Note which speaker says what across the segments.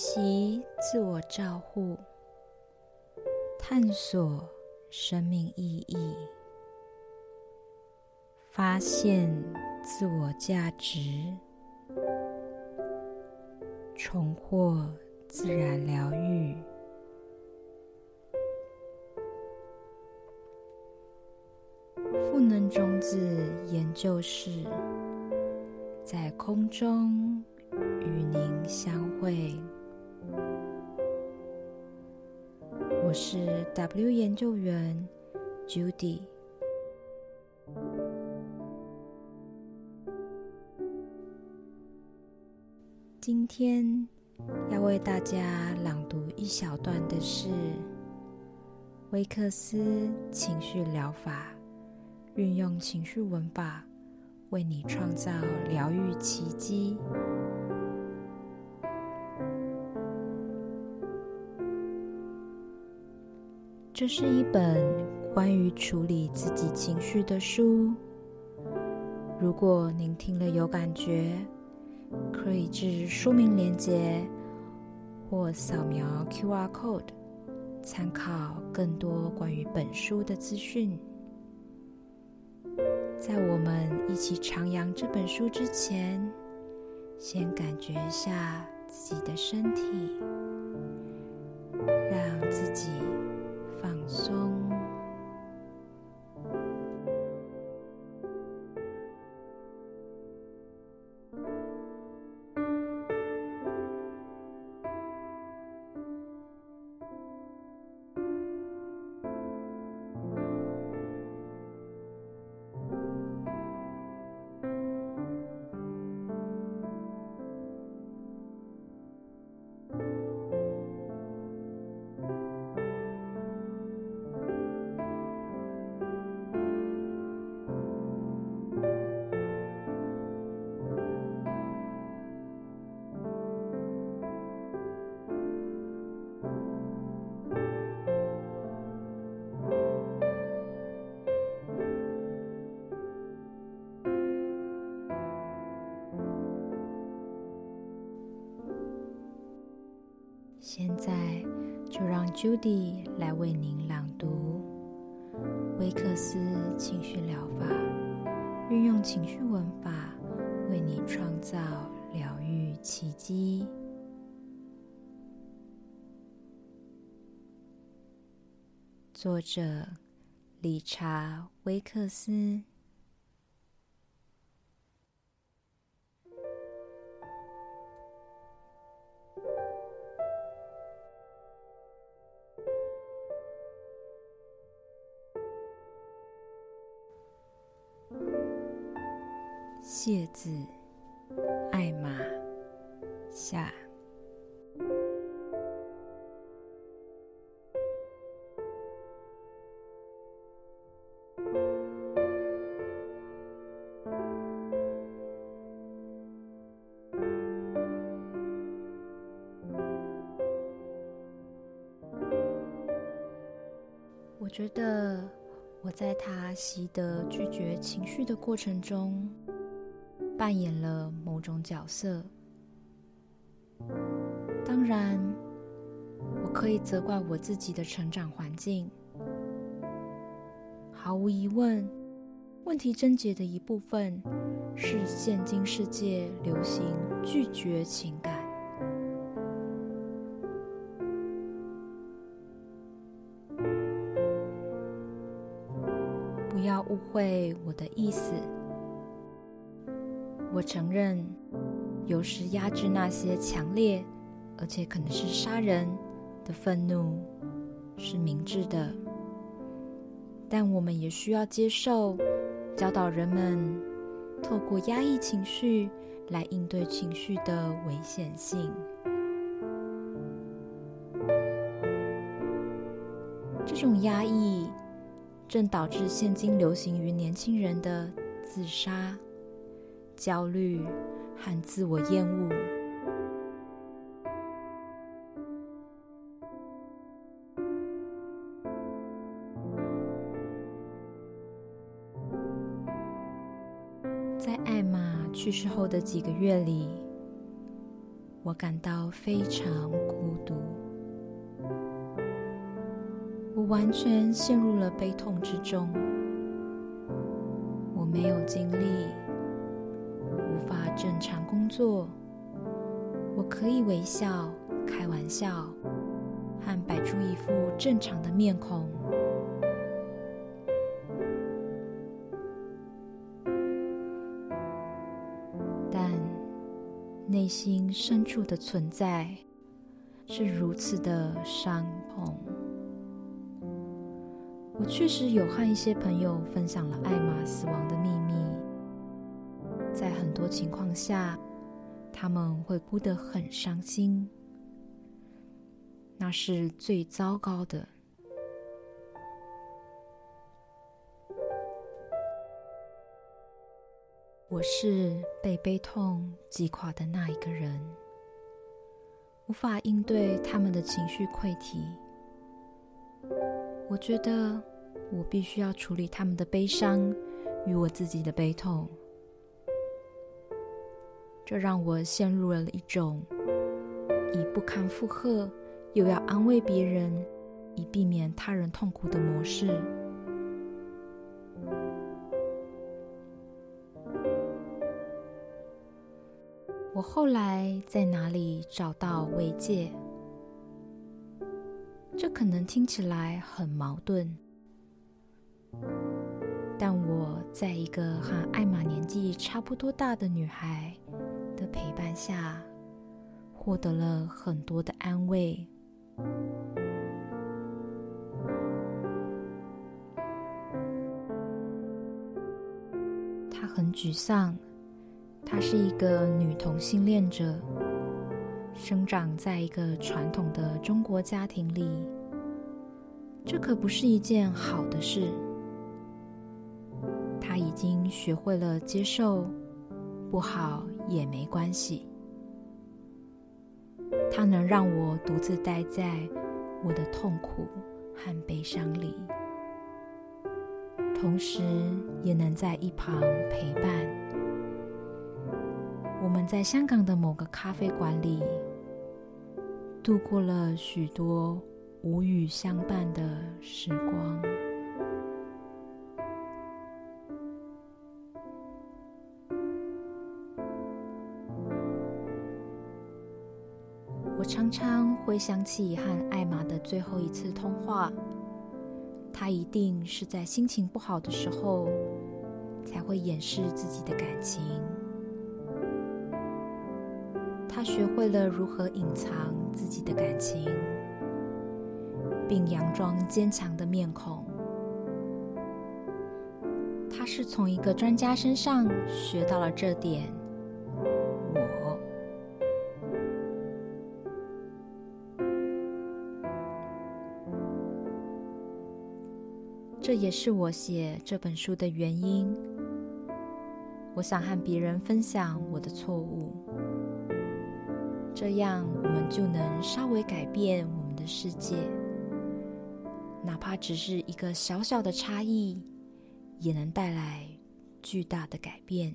Speaker 1: 学习自我照护，探索生命意义，发现自我价值，重获自然疗愈。赋能种子研究室在空中。与您相会。我是 W 研究员 Judy。今天要为大家朗读一小段的是威克斯情绪疗法，运用情绪文法为你创造疗愈奇迹。这是一本关于处理自己情绪的书。如果您听了有感觉，可以至书名链接或扫描 QR code 参考更多关于本书的资讯。在我们一起徜徉这本书之前，先感觉一下自己的身体，让自己。松。现在就让 Judy 来为您朗读威克斯情绪疗法，运用情绪文法为你创造疗愈奇迹。作者理查·威克斯。谢字，艾玛下。我觉得我在他习得拒绝情绪的过程中。扮演了某种角色。当然，我可以责怪我自己的成长环境。毫无疑问，问题症结的一部分是现今世界流行拒绝情感。不要误会我的意思。我承认，有时压制那些强烈而且可能是杀人的愤怒是明智的，但我们也需要接受教导人们透过压抑情绪来应对情绪的危险性。这种压抑正导致现今流行于年轻人的自杀。焦虑和自我厌恶，在艾玛去世后的几个月里，我感到非常孤独，我完全陷入了悲痛之中。我没有精力，作。我可以微笑、开玩笑，和摆出一副正常的面孔，但……内心深处的存在是如此的伤痛。我确实有和一些朋友分享了艾玛死亡的秘密，在很多情况下，他们会哭得很伤心，那是最糟糕的。我是被悲痛击垮的那一个人，无法应对他们的情绪溃堤。我觉得我必须要处理他们的悲伤与我自己的悲痛，这让我陷入了一种以不堪负荷又要安慰别人以避免他人痛苦的模式。我后来在哪里找到慰藉？这可能听起来很矛盾，但我在一个和艾玛年纪差不多大的女孩的陪伴下，获得了很多的安慰。她很沮丧。她是一个女同性恋者，生长在一个传统的中国家庭里，这可不是一件好的事。她已经学会了接受，不好也没关系。它能让我独自待在我的痛苦和悲伤里，同时也能在一旁陪伴。我们在香港的某个咖啡馆里度过了许多无语相伴的时光。常常会想起和艾玛的最后一次通话，他一定是在心情不好的时候才会掩饰自己的感情。他学会了如何隐藏自己的感情，并佯装坚强的面孔。他是从一个专家身上学到了这点。这也是我写这本书的原因。我想和别人分享我的错误。这样，我们就能稍微改变我们的世界，哪怕只是一个小小的差异，也能带来巨大的改变。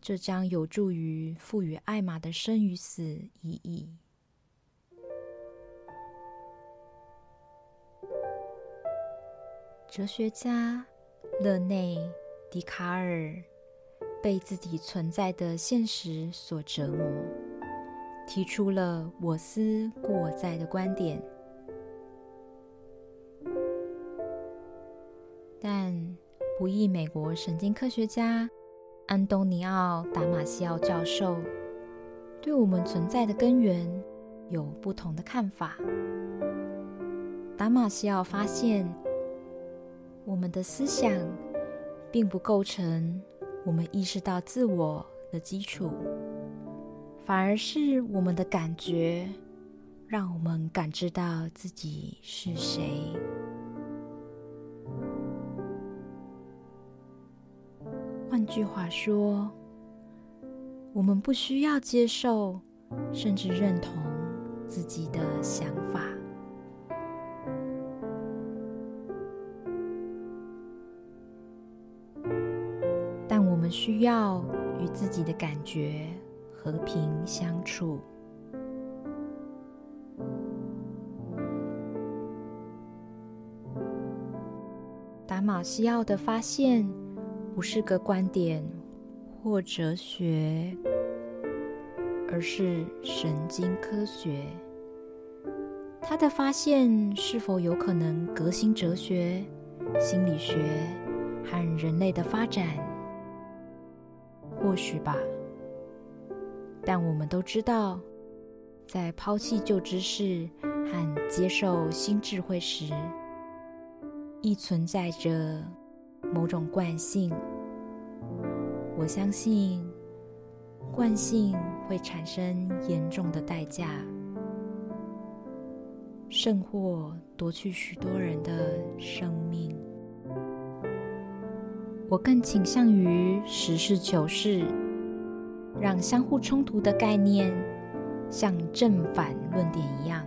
Speaker 1: 这将有助于赋予艾玛的生与死意义。哲学家勒内·笛卡尔。被自己存在的现实所折磨，提出了“我思故我在”的观点。但不义美国神经科学家安东尼奥·达马西奥教授对我们存在的根源有不同的看法。达马西奥发现，我们的思想并不构成。我们意识到自我的基础，反而是我们的感觉，让我们感知到自己是谁。换句话说，我们不需要接受，甚至认同自己的想法。要与自己的感觉和平相处。达马西奥的发现不是个观点或哲学，而是神经科学。他的发现是否有可能革新哲学、心理学和人类的发展？或许吧。但我们都知道，在抛弃旧知识和接受新智慧时，亦存在着某种惯性。我相信，惯性会产生严重的代价，甚或夺去许多人的生命。我更倾向于实事求是，让相互冲突的概念像正反论点一样，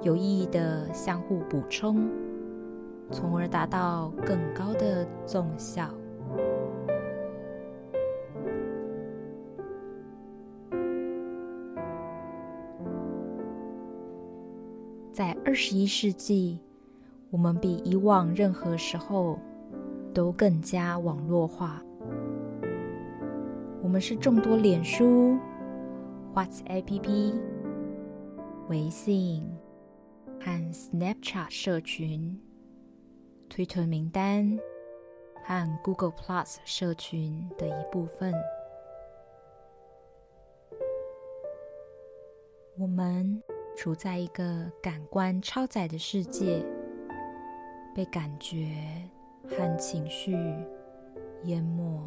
Speaker 1: 有意义的相互补充。从而达到更高的纵效。在二十一世纪，我们比以往任何时候都更加网络化。我们是众多脸书、WhatsApp、微信和 Snapchat 社群。推特名单和 Google Plus 社群的一部分。我们处在一个感官超载的世界，被感觉和情绪淹没。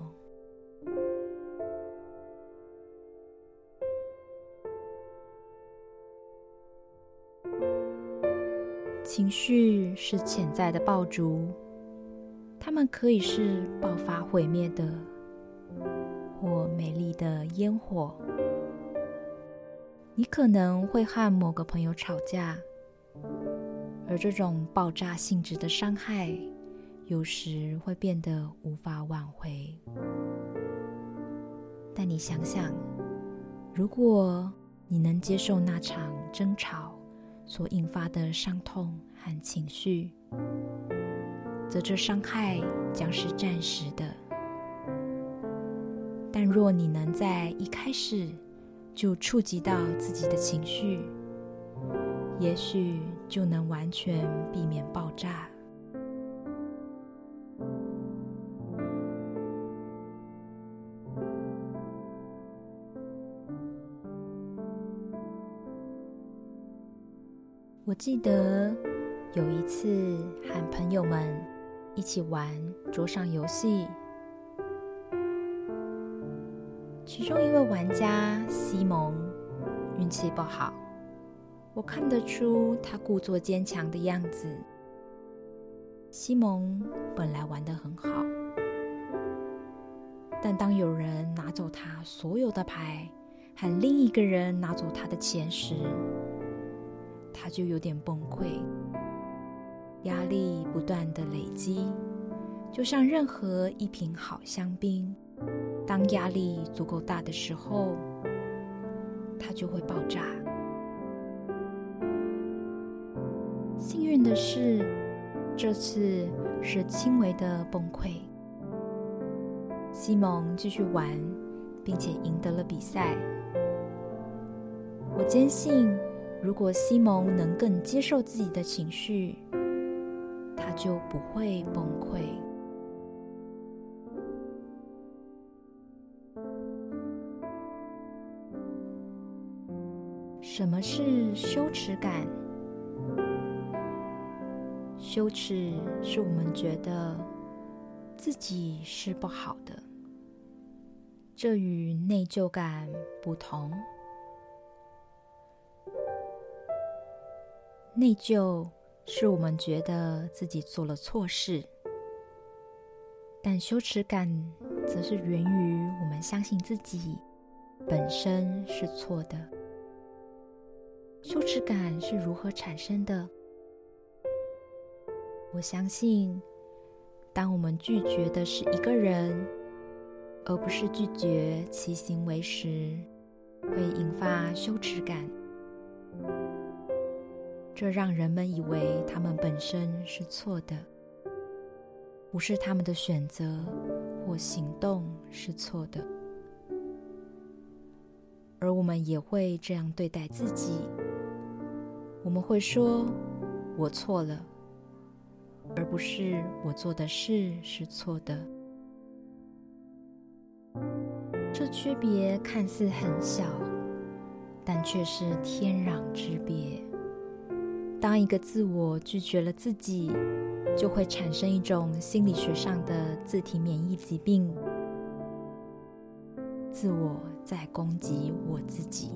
Speaker 1: 情绪是潜在的爆竹，它们可以是爆发毁灭的，或美丽的烟火。你可能会和某个朋友吵架，而这种爆炸性质的伤害，有时会变得无法挽回。但你想想，如果你能接受那场争吵，所引发的伤痛和情绪，则这伤害将是暂时的。但若你能在一开始就触及到自己的情绪，也许就能完全避免爆炸。我记得有一次和朋友们一起玩桌上游戏，其中一位玩家西蒙运气不好，我看得出他故作坚强的样子。西蒙本来玩得很好，但当有人拿走他所有的牌，和另一个人拿走他的钱时，他就有点崩溃，压力不断的累积，就像任何一瓶好香槟，当压力足够大的时候，它就会爆炸。幸运的是，这次是轻微的崩溃。西蒙继续玩，并且赢得了比赛。我坚信。如果西蒙能更接受自己的情绪，他就不会崩溃。什么是羞耻感？羞耻是我们觉得自己是不好的，这与内疚感不同。内疚是我们觉得自己做了错事，但羞耻感则是源于我们相信自己本身是错的。羞耻感是如何产生的？我相信，当我们拒绝的是一个人，而不是拒绝其行为时，会引发羞耻感。这让人们以为他们本身是错的，不是他们的选择或行动是错的。而我们也会这样对待自己，我们会说：“我错了”，而不是“我做的事是错的”。这区别看似很小，但却是天壤之别。当一个自我拒绝了自己，就会产生一种心理学上的自体免疫疾病。自我在攻击我自己。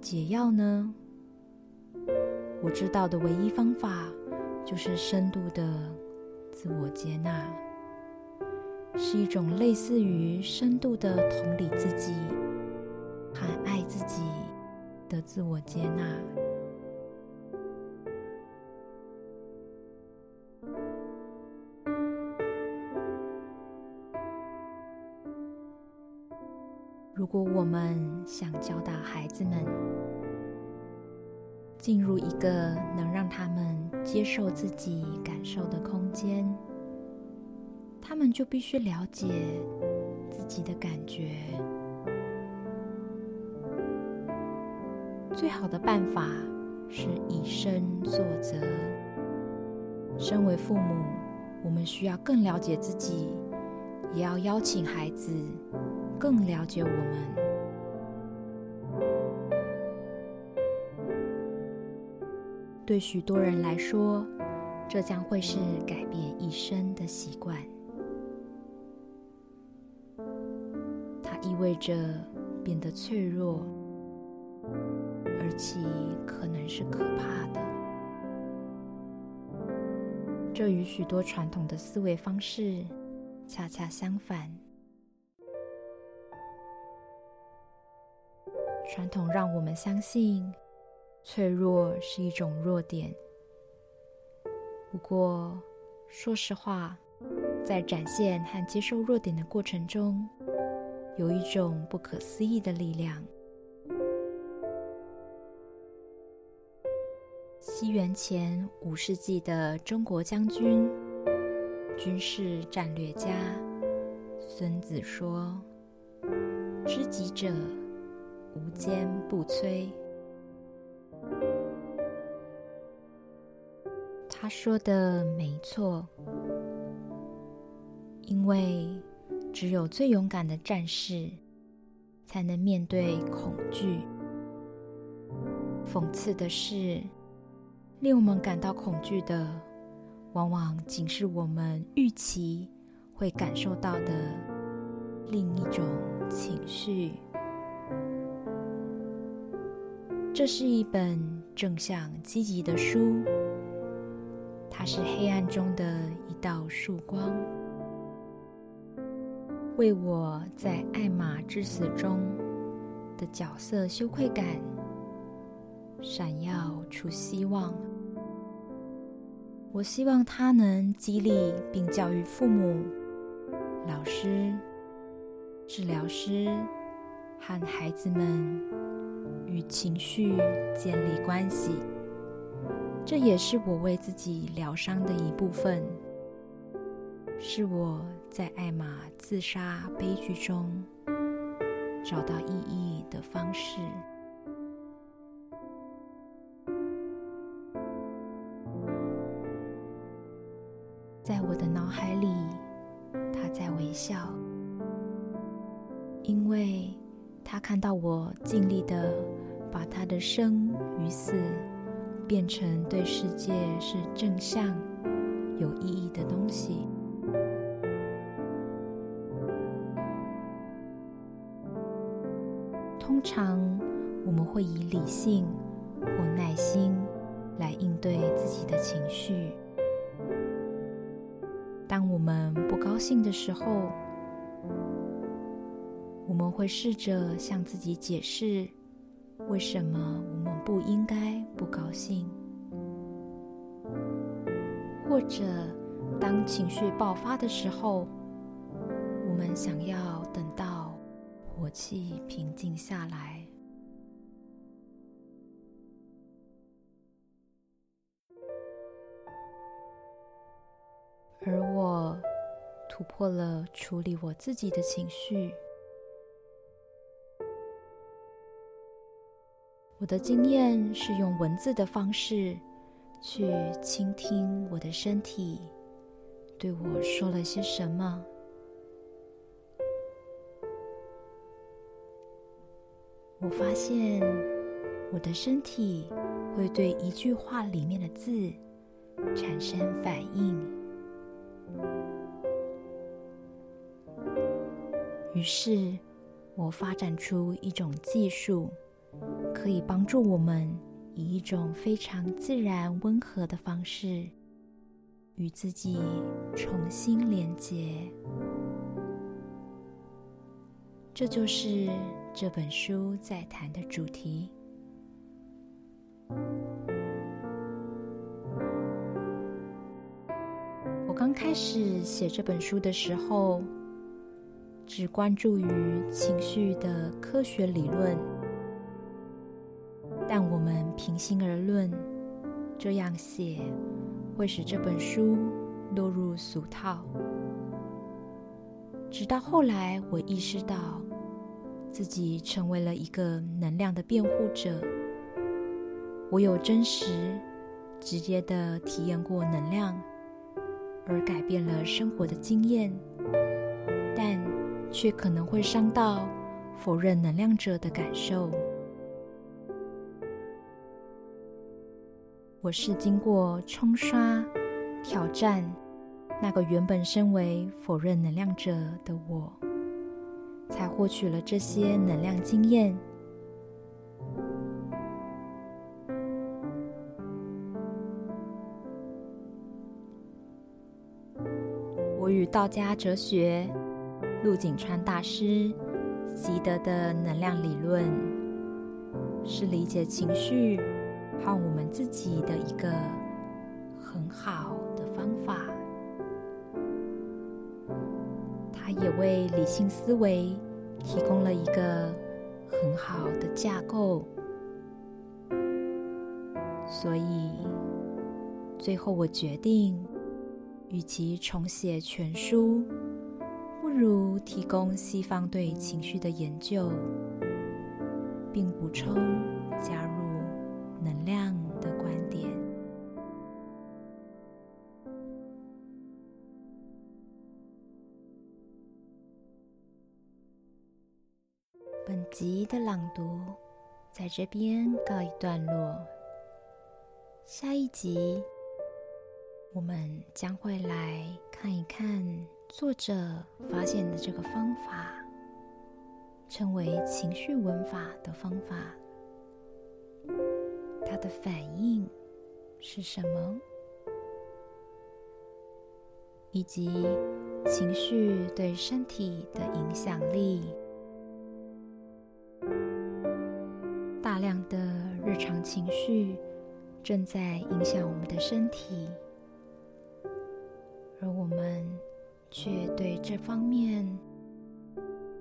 Speaker 1: 解药呢？我知道的唯一方法就是深度的自我接纳，是一种类似于深度的同理自己和爱自己的自我接纳。如果我们想教导孩子们进入一个能让他们接受自己感受的空间，他们就必须了解自己的感觉。最好的办法是以身作则。身为父母，我们需要更了解自己，也要邀请孩子。更了解我们。对许多人来说，这将会是改变一生的习惯。味着变得脆弱，而且可能是可怕的。这与许多传统的思维方式恰恰相反。传统让我们相信脆弱是一种弱点。不过，说实话，在展现和接受弱点的过程中，有一种不可思议的力量。西元前五世纪的中国将军、军事战略家孙子说：“知己者。”无坚不摧。他说的没错，因为只有最勇敢的战士才能面对恐惧。讽刺的是，令我们感到恐惧的，往往仅是我们预期会感受到的另一种情绪。这是一本正向积极的书，它是黑暗中的一道曙光，为我在爱玛之死中的角色羞愧感闪耀出希望。我希望它能激励并教育父母、老师、治疗师和孩子们。与情绪建立关系，这也是我为自己疗伤的一部分，是我在艾玛自杀悲剧中找到意义的方式。在我的脑海里，他在微笑，因为他看到我尽力的。把他的生与死变成对世界是正向、有意义的东西。常我们会以理性或耐心来应对自己的情绪。当我们不高兴的时候，我们会试着向自己解释。为什么我们不应该不高兴？或者当情绪爆发的时候，我们想要等到火气平静下来。而我突破了处理我自己的情绪。我的经验是用文字的方式去倾听我的身体对我说了些什么。我发现我的身体会对一句话里面的字产生反应，于是我发展出一种技术。可以帮助我们以一种非常自然、温和的方式与自己重新连接。这就是这本书在谈的主题。我刚开始写这本书的时候，只关注于情绪的科学理论。但我们平心而论，这样写会使这本书落入俗套。直到后来，我意识到自己成为了一个能量的辩护者。我有真实、直接的体验过能量，而改变了生活的经验，但却可能会伤到否认能量者的感受。我是经过冲刷、挑战那个原本身为否认能量者的我，才获取了这些能量经验。我与道家哲学、陆景川大师习得的能量理论，是理解情绪。和我们自己的一个很好的方法，也为理性思维提供了一个很好的架构。所以，最后我决定，与其重写全书，不如提供西方对情绪的研究，并补充的朗读在这边告一段落。下一集，我们将会来看一看作者发现的这个方法，称为情绪文法的方法。它的反应是什么？以及情绪对身体的影响力？情绪正在影响我们的身体，而我们却对这方面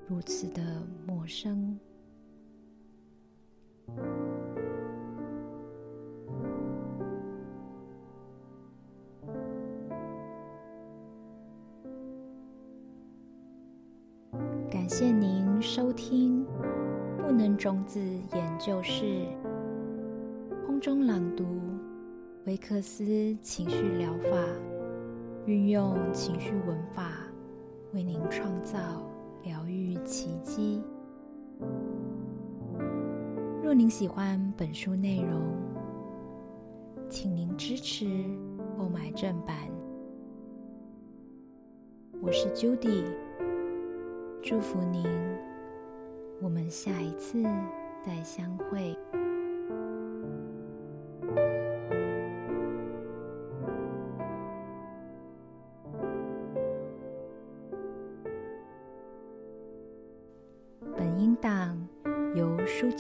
Speaker 1: 如此的陌生。感谢您收听不能种子研究室中朗读维克斯情绪疗法，运用情绪文法为您创造疗愈奇迹。若您喜欢本书内容，请您支持购买正版。我是 Judy。祝福您，我们下一次再相会。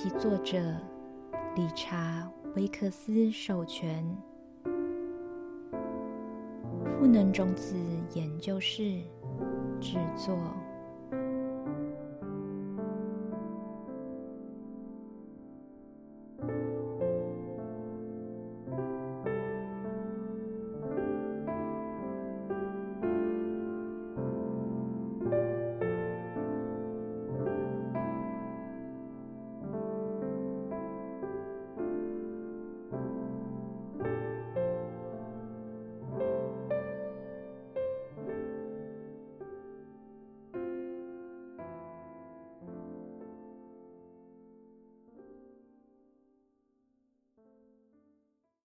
Speaker 1: 及作者理查·威克斯授权。赋能种子研究室制作。